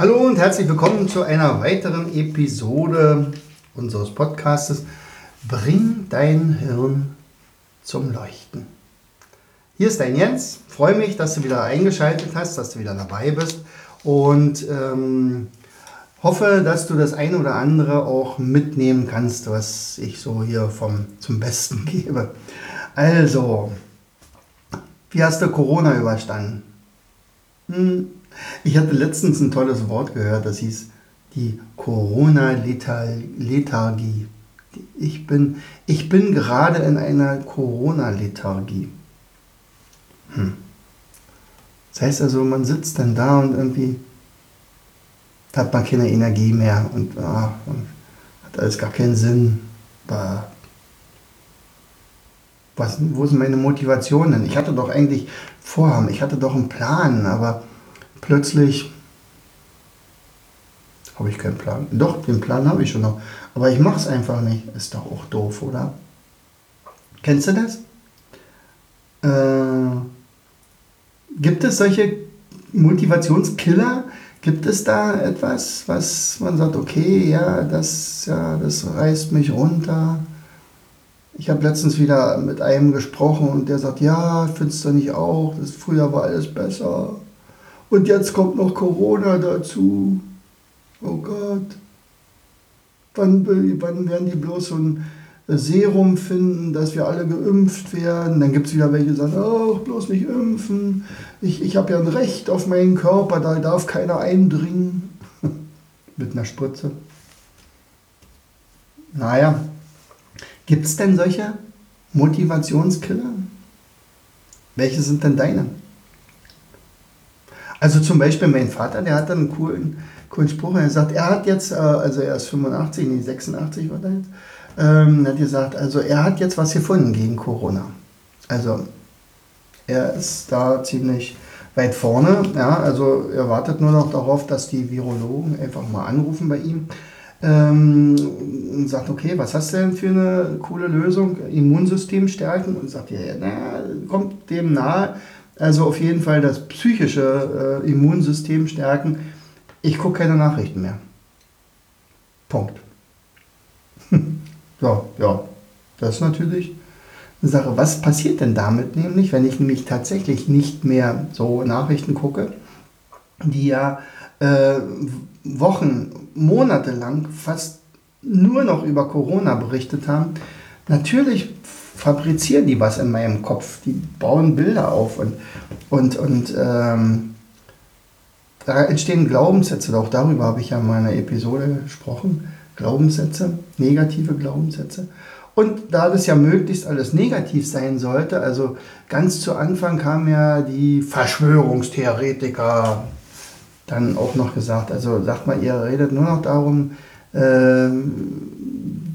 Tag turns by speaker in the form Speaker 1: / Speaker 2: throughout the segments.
Speaker 1: Hallo und herzlich willkommen zu einer weiteren Episode unseres Podcastes Bring dein Hirn zum Leuchten. Hier ist dein Jens. Freue mich, dass du wieder eingeschaltet hast, dass du wieder dabei bist und ähm, hoffe, dass du das eine oder andere auch mitnehmen kannst, was ich so hier vom, zum Besten gebe. Also, wie hast du Corona überstanden? Hm, ich hatte letztens ein tolles Wort gehört, das hieß die Corona-Lethargie. Ich bin, ich bin gerade in einer Corona-Lethargie. Hm. Das heißt also, man sitzt dann da und irgendwie hat man keine Energie mehr und, ah, und hat alles gar keinen Sinn. Was, wo ist meine Motivation denn? Ich hatte doch eigentlich Vorhaben, ich hatte doch einen Plan, aber plötzlich habe ich keinen Plan. Doch, den Plan habe ich schon noch. Aber ich mache es einfach nicht. Ist doch auch doof, oder? Kennst du das? Äh, gibt es solche Motivationskiller? Gibt es da etwas, was man sagt, okay, ja, das, ja, das reißt mich runter? Ich habe letztens wieder mit einem gesprochen und der sagt, ja, findest du nicht auch? Das früher war alles besser. Und jetzt kommt noch Corona dazu. Oh Gott. Wann, wann werden die bloß so ein Serum finden, dass wir alle geimpft werden? Dann gibt es wieder welche, die sagen, oh, bloß nicht impfen. Ich, ich habe ja ein Recht auf meinen Körper, da darf keiner eindringen. Mit einer Spritze. Naja, gibt es denn solche Motivationskiller? Welche sind denn deine? Also zum Beispiel mein Vater, der hat dann einen coolen, coolen Spruch. Er sagt, er hat jetzt, äh, also er ist 85, nee, 86 war er jetzt, ähm, hat gesagt, also er hat jetzt was gefunden gegen Corona. Also er ist da ziemlich weit vorne. Ja, also er wartet nur noch darauf, dass die Virologen einfach mal anrufen bei ihm ähm, und sagt, okay, was hast du denn für eine coole Lösung? Immunsystem stärken und sagt, ja, na, kommt dem nahe. Also auf jeden Fall das psychische äh, Immunsystem stärken. Ich gucke keine Nachrichten mehr. Punkt. so, ja, das ist natürlich eine Sache. Was passiert denn damit nämlich, wenn ich nämlich tatsächlich nicht mehr so Nachrichten gucke, die ja äh, Wochen, Monate lang fast nur noch über Corona berichtet haben? Natürlich fabrizieren die was in meinem Kopf. Die bauen Bilder auf und, und, und ähm, da entstehen Glaubenssätze. Auch darüber habe ich ja in meiner Episode gesprochen. Glaubenssätze, negative Glaubenssätze. Und da das ja möglichst alles negativ sein sollte, also ganz zu Anfang kamen ja die Verschwörungstheoretiker dann auch noch gesagt. Also sagt mal, ihr redet nur noch darum, ähm,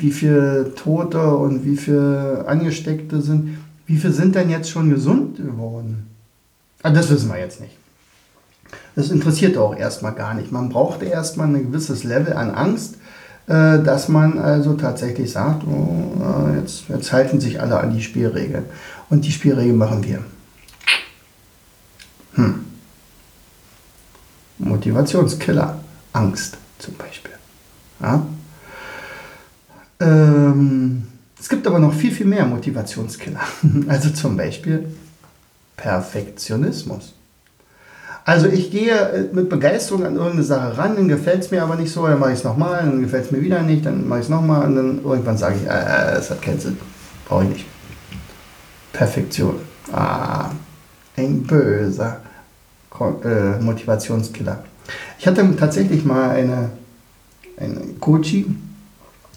Speaker 1: wie viele Tote und wie viele Angesteckte sind. Wie viele sind denn jetzt schon gesund geworden? Ah, das wissen wir jetzt nicht. Das interessiert auch erstmal gar nicht. Man brauchte erstmal ein gewisses Level an Angst, äh, dass man also tatsächlich sagt, oh, jetzt, jetzt halten sich alle an die Spielregeln. Und die Spielregeln machen wir. Hm. Motivationskiller. Angst zum Beispiel. Ja? Ähm, es gibt aber noch viel, viel mehr Motivationskiller. Also zum Beispiel Perfektionismus. Also ich gehe äh, mit Begeisterung an irgendeine Sache ran, dann gefällt es mir aber nicht so, dann mache ich es nochmal, dann gefällt es mir wieder nicht, dann mache ich es nochmal und dann irgendwann sage ich, äh, es hat keinen Sinn, brauche ich nicht. Perfektion. Ah, ein böser äh, Motivationskiller. Ich hatte tatsächlich mal eine, eine Coachie,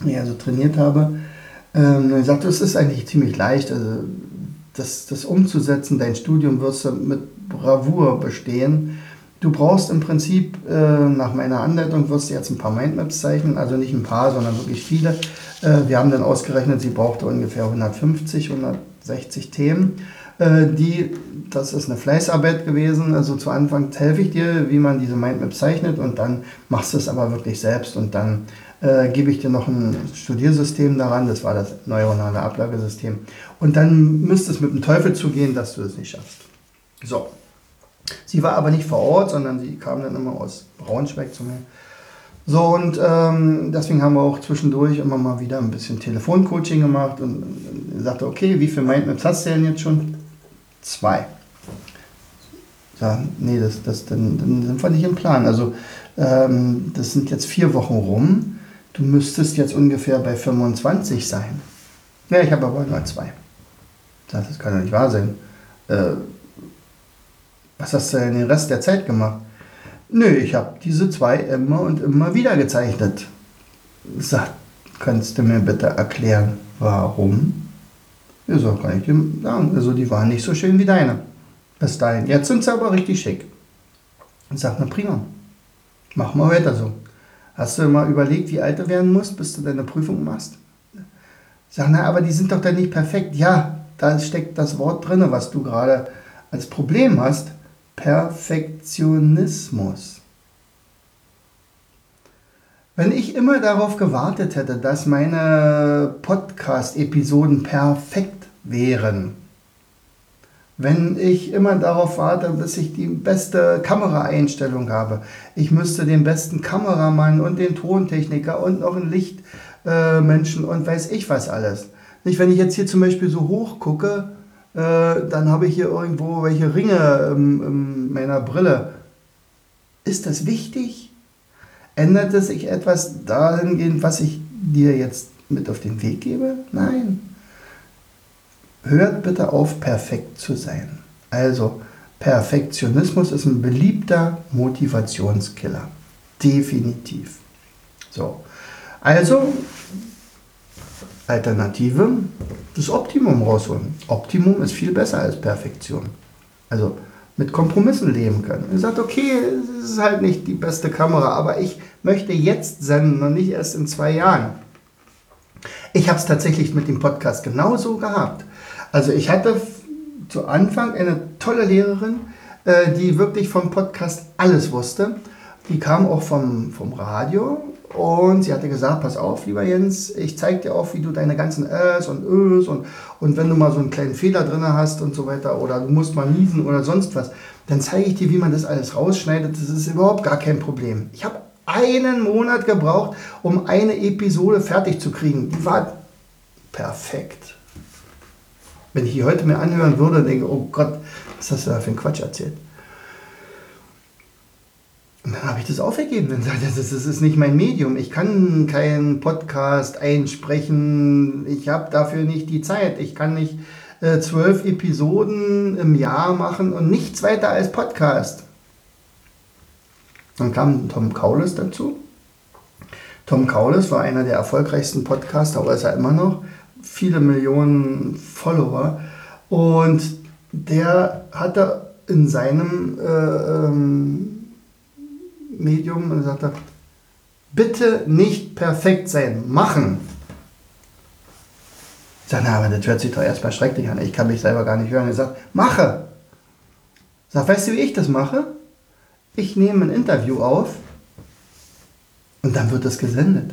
Speaker 1: ich also trainiert habe, ähm, er sagte, es ist eigentlich ziemlich leicht, also das, das umzusetzen, dein Studium wirst du mit Bravour bestehen. Du brauchst im Prinzip, äh, nach meiner Anleitung wirst du jetzt ein paar Mindmaps zeichnen, also nicht ein paar, sondern wirklich viele. Äh, wir haben dann ausgerechnet, sie brauchte ungefähr 150, 160 Themen. Äh, die, das ist eine Fleißarbeit gewesen, also zu Anfang helfe ich dir, wie man diese Mindmap zeichnet und dann machst du es aber wirklich selbst und dann äh, gebe ich dir noch ein Studiersystem daran, das war das neuronale Ablagesystem. Und dann müsste es mit dem Teufel zugehen, dass du es nicht schaffst. So, Sie war aber nicht vor Ort, sondern sie kam dann immer aus Braunschweig zu mir. So, und ähm, deswegen haben wir auch zwischendurch immer mal wieder ein bisschen Telefoncoaching gemacht und, und sagte, okay, wie viele Mindmaps hast du denn jetzt schon? Zwei. Sagen, nee, das, das, dann, dann sind wir nicht im Plan. Also, ähm, das sind jetzt vier Wochen rum. Du müsstest jetzt ungefähr bei 25 sein. Ja, ich habe aber nur zwei. Das kann ja nicht wahr sein. Äh, was hast du denn den Rest der Zeit gemacht? Nö, ich habe diese zwei immer und immer wieder gezeichnet. Sag, kannst du mir bitte erklären, warum? Ja, so kann ich dir sagen. Also die waren nicht so schön wie deine. Bis dahin. Jetzt sind sie aber richtig schick. Ich sag, na prima. Mach mal weiter so. Hast du mal überlegt, wie alt du werden musst, bis du deine Prüfung machst? Sag, na, aber die sind doch dann nicht perfekt. Ja, da steckt das Wort drin, was du gerade als Problem hast. Perfektionismus. Wenn ich immer darauf gewartet hätte, dass meine Podcast-Episoden perfekt wären, wenn ich immer darauf warte, bis ich die beste Kameraeinstellung habe, ich müsste den besten Kameramann und den Tontechniker und noch einen Lichtmenschen äh, und weiß ich was alles. Nicht, wenn ich jetzt hier zum Beispiel so hoch gucke, äh, dann habe ich hier irgendwo welche Ringe in, in meiner Brille. Ist das wichtig? Ändert es sich etwas dahingehend, was ich dir jetzt mit auf den Weg gebe? Nein. Hört bitte auf, perfekt zu sein. Also, Perfektionismus ist ein beliebter Motivationskiller. Definitiv. So. Also, Alternative, das Optimum rausholen. Optimum ist viel besser als Perfektion. Also mit Kompromissen leben können. Er sagt, okay, es ist halt nicht die beste Kamera, aber ich möchte jetzt senden und nicht erst in zwei Jahren. Ich habe es tatsächlich mit dem Podcast genauso gehabt. Also ich hatte zu Anfang eine tolle Lehrerin, äh, die wirklich vom Podcast alles wusste. Die kam auch vom, vom Radio und sie hatte gesagt, pass auf, lieber Jens, ich zeige dir auch, wie du deine ganzen Äs und Ös und, und wenn du mal so einen kleinen Fehler drin hast und so weiter oder du musst mal niesen oder sonst was, dann zeige ich dir, wie man das alles rausschneidet. Das ist überhaupt gar kein Problem. Ich habe einen Monat gebraucht, um eine Episode fertig zu kriegen. Die war perfekt. Wenn ich die heute mir anhören würde, denke ich, oh Gott, was hast du da für einen Quatsch erzählt? Und dann habe ich das aufgegeben. Dann sagte ich, das ist nicht mein Medium. Ich kann keinen Podcast einsprechen. Ich habe dafür nicht die Zeit. Ich kann nicht äh, zwölf Episoden im Jahr machen und nichts weiter als Podcast. Dann kam Tom Kaulis dazu. Tom Kaulis war einer der erfolgreichsten Podcaster, aber ist er immer noch. Viele Millionen Follower. Und der hatte in seinem äh, ähm, Medium und sagt er, bitte nicht perfekt sein, machen. Ich sage, na, aber das hört sich doch erstmal schrecklich an. Ich kann mich selber gar nicht hören. Er sagt, mache. Sage, weißt du, wie ich das mache? Ich nehme ein Interview auf und dann wird das gesendet.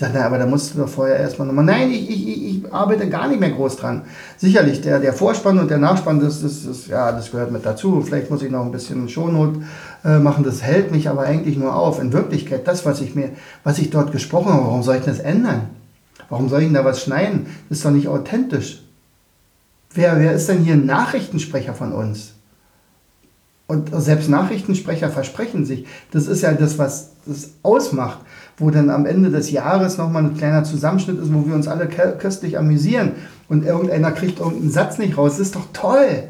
Speaker 1: Sagt er, aber da musst du doch vorher erstmal nochmal. Nein, ich, ich, ich arbeite gar nicht mehr groß dran. Sicherlich, der, der Vorspann und der Nachspann, das, das, das, ja, das gehört mit dazu. Vielleicht muss ich noch ein bisschen Shownote äh, machen, das hält mich aber eigentlich nur auf. In Wirklichkeit, das, was ich mir, was ich dort gesprochen habe, warum soll ich das ändern? Warum soll ich denn da was schneiden? Das ist doch nicht authentisch. Wer, wer ist denn hier ein Nachrichtensprecher von uns? Und selbst Nachrichtensprecher versprechen sich. Das ist ja das, was das ausmacht, wo dann am Ende des Jahres nochmal ein kleiner Zusammenschnitt ist, wo wir uns alle köstlich amüsieren und irgendeiner kriegt irgendeinen Satz nicht raus. Das ist doch toll.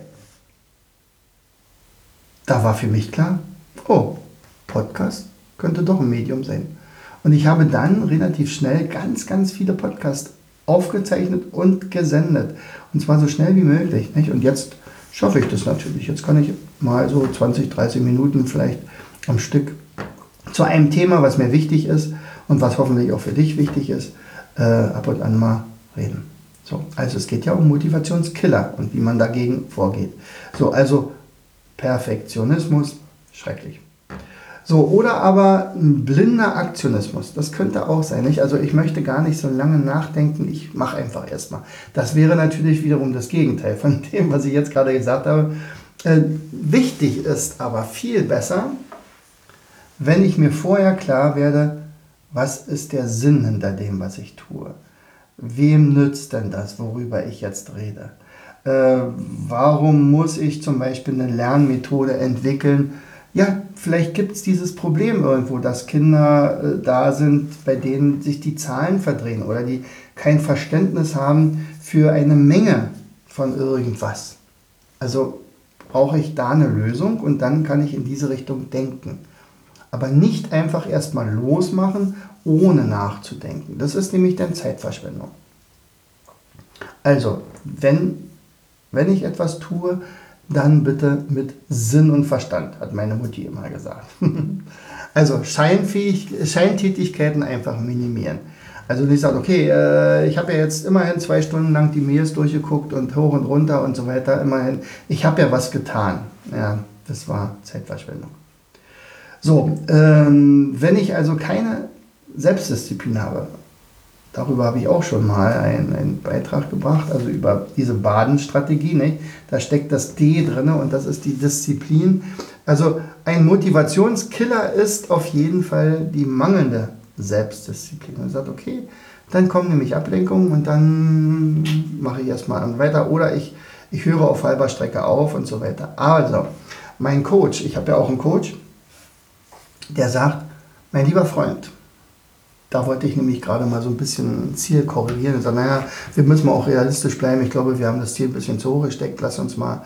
Speaker 1: Da war für mich klar, oh, Podcast könnte doch ein Medium sein. Und ich habe dann relativ schnell ganz, ganz viele Podcasts aufgezeichnet und gesendet. Und zwar so schnell wie möglich. Nicht? Und jetzt schaffe ich das natürlich. Jetzt kann ich mal so 20, 30 Minuten vielleicht am Stück zu einem Thema, was mir wichtig ist und was hoffentlich auch für dich wichtig ist, äh, ab und an mal reden. So, also es geht ja um Motivationskiller und wie man dagegen vorgeht. So, also Perfektionismus, schrecklich. So, oder aber ein blinder Aktionismus, das könnte auch sein. Nicht? Also ich möchte gar nicht so lange nachdenken, ich mache einfach erstmal. Das wäre natürlich wiederum das Gegenteil von dem, was ich jetzt gerade gesagt habe. Äh, wichtig ist aber viel besser, wenn ich mir vorher klar werde, was ist der Sinn hinter dem, was ich tue. Wem nützt denn das, worüber ich jetzt rede? Äh, warum muss ich zum Beispiel eine Lernmethode entwickeln? Ja, vielleicht gibt es dieses Problem irgendwo, dass Kinder äh, da sind, bei denen sich die Zahlen verdrehen oder die kein Verständnis haben für eine Menge von irgendwas. Also brauche ich da eine Lösung und dann kann ich in diese Richtung denken. Aber nicht einfach erstmal losmachen, ohne nachzudenken. Das ist nämlich dann Zeitverschwendung. Also, wenn, wenn ich etwas tue, dann bitte mit Sinn und Verstand, hat meine Mutti immer gesagt. also Scheintätigkeiten einfach minimieren. Also nicht sagen, okay, äh, ich habe ja jetzt immerhin zwei Stunden lang die Mails durchgeguckt und hoch und runter und so weiter. Immerhin, ich habe ja was getan. Ja, das war Zeitverschwendung. So, ähm, wenn ich also keine Selbstdisziplin habe, darüber habe ich auch schon mal einen, einen Beitrag gebracht, also über diese Badenstrategie, nicht? da steckt das D drin und das ist die Disziplin. Also ein Motivationskiller ist auf jeden Fall die mangelnde Selbstdisziplin. Man sagt, okay, dann kommen nämlich Ablenkungen und dann mache ich erstmal weiter oder ich, ich höre auf halber Strecke auf und so weiter. Also, mein Coach, ich habe ja auch einen Coach, der sagt, mein lieber Freund, da wollte ich nämlich gerade mal so ein bisschen Ziel korrigieren und sagen, naja, wir müssen mal auch realistisch bleiben. Ich glaube, wir haben das Ziel ein bisschen zu hoch gesteckt. Lass uns mal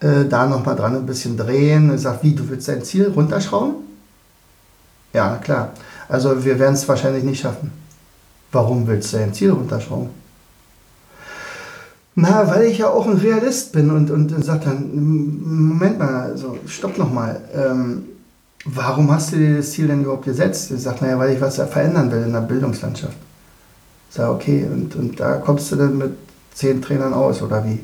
Speaker 1: äh, da nochmal dran ein bisschen drehen. Ich sage, wie, du willst dein Ziel runterschrauben? Ja, klar. Also wir werden es wahrscheinlich nicht schaffen. Warum willst du dein Ziel runterschrauben? Na, weil ich ja auch ein Realist bin und, und, und sage dann, Moment mal, also stopp nochmal. Ähm, warum hast du dir das Ziel denn überhaupt gesetzt? Ich sage, naja, weil ich was verändern will in der Bildungslandschaft. Ich sage, okay, und, und da kommst du dann mit zehn Trainern aus, oder wie?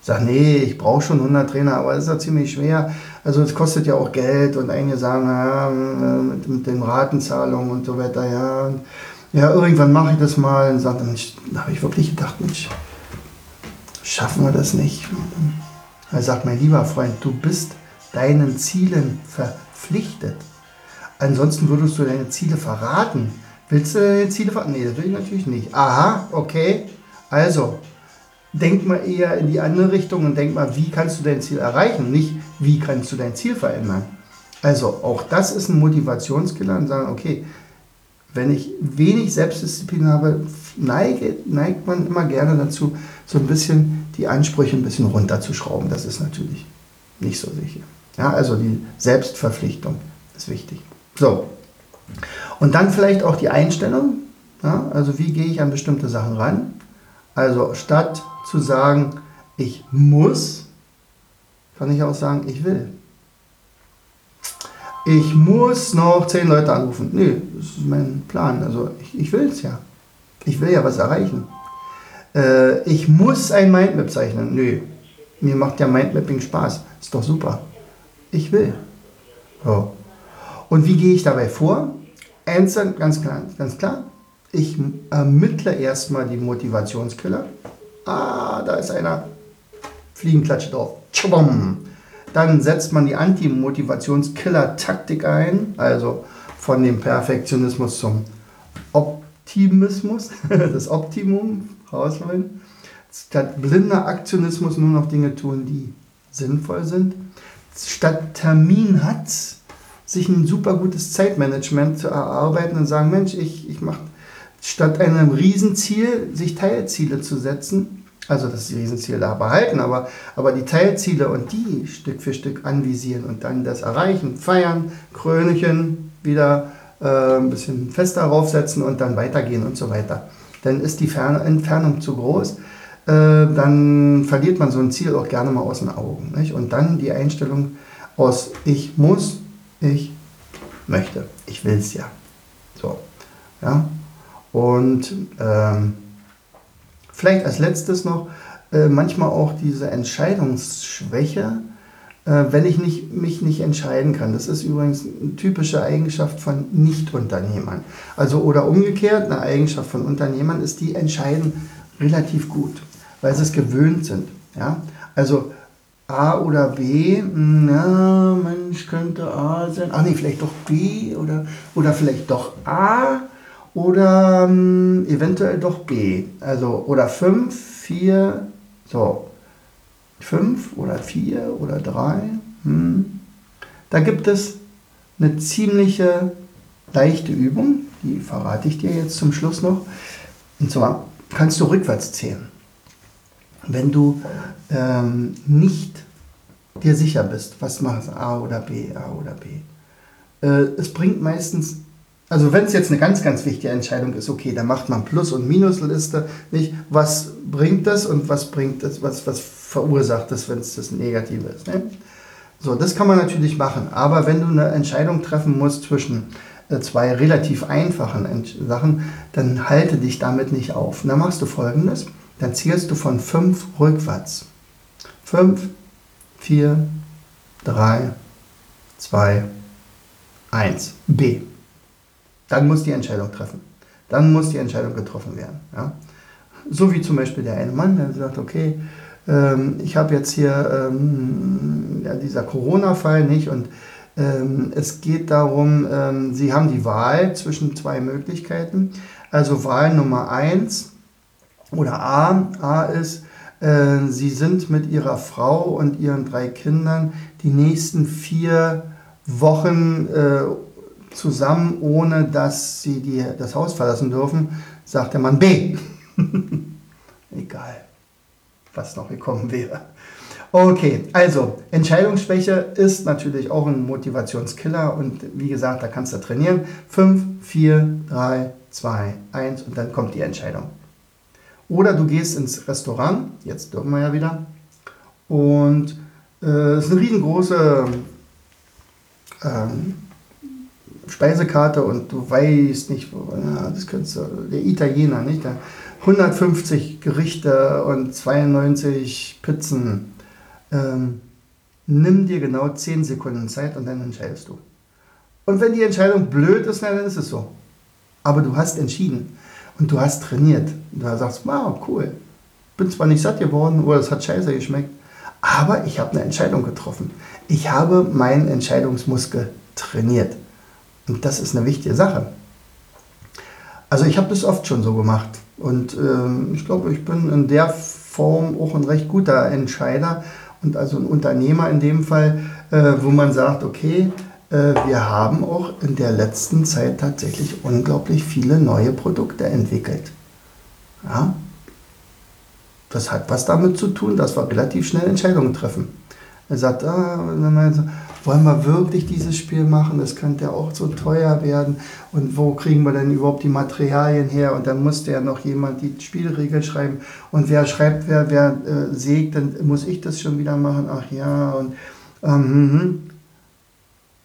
Speaker 1: Ich sage, nee, ich brauche schon 100 Trainer, aber das ist ja ziemlich schwer. Also es kostet ja auch Geld und einige sagen, naja, mit, mit den Ratenzahlungen und so weiter, ja. Ja, irgendwann mache ich das mal und sagte, da habe ich wirklich gedacht, Mensch, schaffen wir das nicht? Er sagt, mein lieber Freund, du bist deinen Zielen ver verpflichtet. Ansonsten würdest du deine Ziele verraten. Willst du deine Ziele verraten? Nee, das will ich natürlich nicht. Aha, okay. Also, denk mal eher in die andere Richtung und denk mal, wie kannst du dein Ziel erreichen, nicht wie kannst du dein Ziel verändern. Also, auch das ist ein Motivationskiller und sagen, okay, wenn ich wenig Selbstdisziplin habe, neige, neigt man immer gerne dazu, so ein bisschen die Ansprüche ein bisschen runterzuschrauben. Das ist natürlich nicht so sicher. Ja, also die Selbstverpflichtung ist wichtig. So. Und dann vielleicht auch die Einstellung. Ja, also wie gehe ich an bestimmte Sachen ran? Also statt zu sagen, ich muss, kann ich auch sagen, ich will. Ich muss noch zehn Leute anrufen. Nee, das ist mein Plan. Also ich, ich will es ja. Ich will ja was erreichen. Äh, ich muss ein Mindmap zeichnen. Nö, mir macht ja Mindmapping Spaß. Ist doch super ich will. So. Und wie gehe ich dabei vor? Answer, ganz klar, ganz klar. Ich ermittle erstmal die Motivationskiller. Ah, da ist einer. Fliegenklatsche drauf. Tschubum. Dann setzt man die Anti-Motivationskiller-Taktik ein, also von dem Perfektionismus zum Optimismus, das Optimum rausholen. Statt blinder Aktionismus nur noch Dinge tun, die sinnvoll sind statt Termin hat, sich ein super gutes Zeitmanagement zu erarbeiten und sagen, Mensch, ich, ich mache statt einem Riesenziel, sich Teilziele zu setzen, also das Riesenziel da behalten, aber, aber die Teilziele und die Stück für Stück anvisieren und dann das erreichen, feiern, Krönchen wieder äh, ein bisschen fester raufsetzen und dann weitergehen und so weiter. Dann ist die Entfernung zu groß. Dann verliert man so ein Ziel auch gerne mal aus den Augen. Nicht? Und dann die Einstellung aus ich muss, ich möchte, ich will es ja. So, ja. Und ähm, vielleicht als letztes noch, äh, manchmal auch diese Entscheidungsschwäche, äh, wenn ich nicht, mich nicht entscheiden kann. Das ist übrigens eine typische Eigenschaft von Nicht-Unternehmern. Also oder umgekehrt, eine Eigenschaft von Unternehmern ist, die entscheiden relativ gut, weil sie es gewöhnt sind. Ja? Also A oder B, na, Mensch, könnte A sein. Ach nee, vielleicht doch B oder, oder vielleicht doch A oder ähm, eventuell doch B. Also, oder 5, 4, so. 5 oder 4 oder 3. Hm. Da gibt es eine ziemliche leichte Übung, die verrate ich dir jetzt zum Schluss noch. Und zwar kannst du rückwärts zählen. Wenn du ähm, nicht dir sicher bist, was machst A oder B, A oder B. Äh, es bringt meistens, also wenn es jetzt eine ganz, ganz wichtige Entscheidung ist, okay, dann macht man Plus- und Minusliste, nicht, was bringt das und was bringt das, was, was verursacht das, wenn es das Negative ist. Ne? So, das kann man natürlich machen, aber wenn du eine Entscheidung treffen musst zwischen äh, zwei relativ einfachen Sachen, dann halte dich damit nicht auf. Und dann machst du folgendes, dann zählst du von 5 rückwärts. 5, 4, 3, 2, 1. B. Dann muss die Entscheidung treffen. Dann muss die Entscheidung getroffen werden. Ja? So wie zum Beispiel der eine Mann, der sagt, okay, ähm, ich habe jetzt hier ähm, ja, dieser Corona-Fall nicht und ähm, es geht darum, ähm, Sie haben die Wahl zwischen zwei Möglichkeiten. Also Wahl Nummer 1 oder A. A ist, äh, sie sind mit ihrer Frau und ihren drei Kindern die nächsten vier Wochen äh, zusammen, ohne dass sie die, das Haus verlassen dürfen, sagt der Mann B. Egal, was noch gekommen wäre. Okay, also Entscheidungsschwäche ist natürlich auch ein Motivationskiller und wie gesagt, da kannst du trainieren. 5, 4, 3, 2, 1 und dann kommt die Entscheidung. Oder du gehst ins Restaurant, jetzt dürfen wir ja wieder, und äh, es äh, ist eine riesengroße ähm, Speisekarte und du weißt nicht, ja, das könntest du, der Italiener, nicht? 150 Gerichte und 92 Pizzen. Ähm, nimm dir genau 10 Sekunden Zeit und dann entscheidest du. Und wenn die Entscheidung blöd ist, dann ist es so. Aber du hast entschieden und du hast trainiert. Und du sagst, wow, cool. Bin zwar nicht satt geworden oder es hat scheiße geschmeckt, aber ich habe eine Entscheidung getroffen. Ich habe meinen Entscheidungsmuskel trainiert. Und das ist eine wichtige Sache. Also ich habe das oft schon so gemacht. Und ähm, ich glaube, ich bin in der Form auch ein recht guter Entscheider und also ein Unternehmer in dem Fall, äh, wo man sagt, okay, wir haben auch in der letzten Zeit tatsächlich unglaublich viele neue Produkte entwickelt. Ja? Das hat was damit zu tun, dass wir relativ schnell Entscheidungen treffen. Er sagt, ah, wollen wir wirklich dieses Spiel machen? Das könnte ja auch so teuer werden. Und wo kriegen wir denn überhaupt die Materialien her? Und dann musste ja noch jemand die Spielregeln schreiben. Und wer schreibt, wer, wer äh, sägt, dann muss ich das schon wieder machen. Ach ja. Und ähm, hm, hm.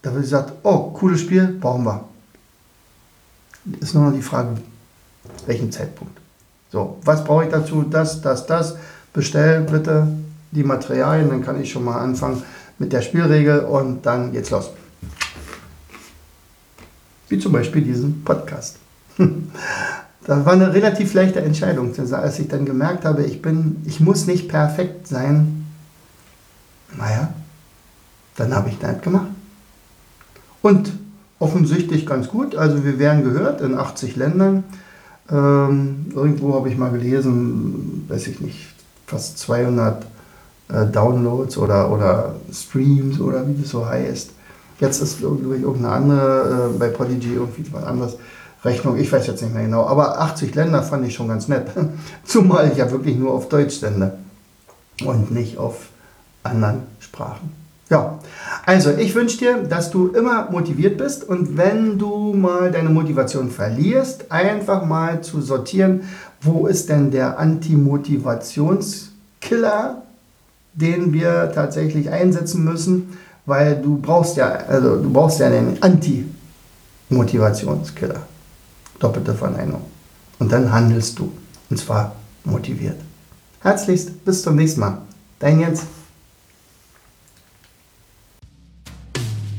Speaker 1: Da wird gesagt, oh, cooles Spiel, brauchen wir. Ist nur noch die Frage, welchen Zeitpunkt. So, was brauche ich dazu? Das, das, das. Bestell bitte die Materialien, dann kann ich schon mal anfangen mit der Spielregel und dann geht's los. Wie zum Beispiel diesen Podcast. Das war eine relativ leichte Entscheidung, als ich dann gemerkt habe, ich bin, ich muss nicht perfekt sein. Naja, dann habe ich das gemacht. Und offensichtlich ganz gut. Also wir werden gehört in 80 Ländern. Ähm, irgendwo habe ich mal gelesen, weiß ich nicht, fast 200 äh, Downloads oder, oder Streams oder wie das so heißt. Jetzt ist glaube ich irgendeine andere, äh, bei Podigy irgendwie was anderes. Rechnung, ich weiß jetzt nicht mehr genau, aber 80 Länder fand ich schon ganz nett. Zumal ich ja wirklich nur auf Deutsch sende und nicht auf anderen Sprachen. Ja, also ich wünsche dir, dass du immer motiviert bist und wenn du mal deine Motivation verlierst, einfach mal zu sortieren, wo ist denn der Anti-Motivationskiller, den wir tatsächlich einsetzen müssen, weil du brauchst ja, also du brauchst ja einen Anti-Motivationskiller. Doppelte Verneinung. Und dann handelst du. Und zwar motiviert. Herzlichst, bis zum nächsten Mal. Dein Jens.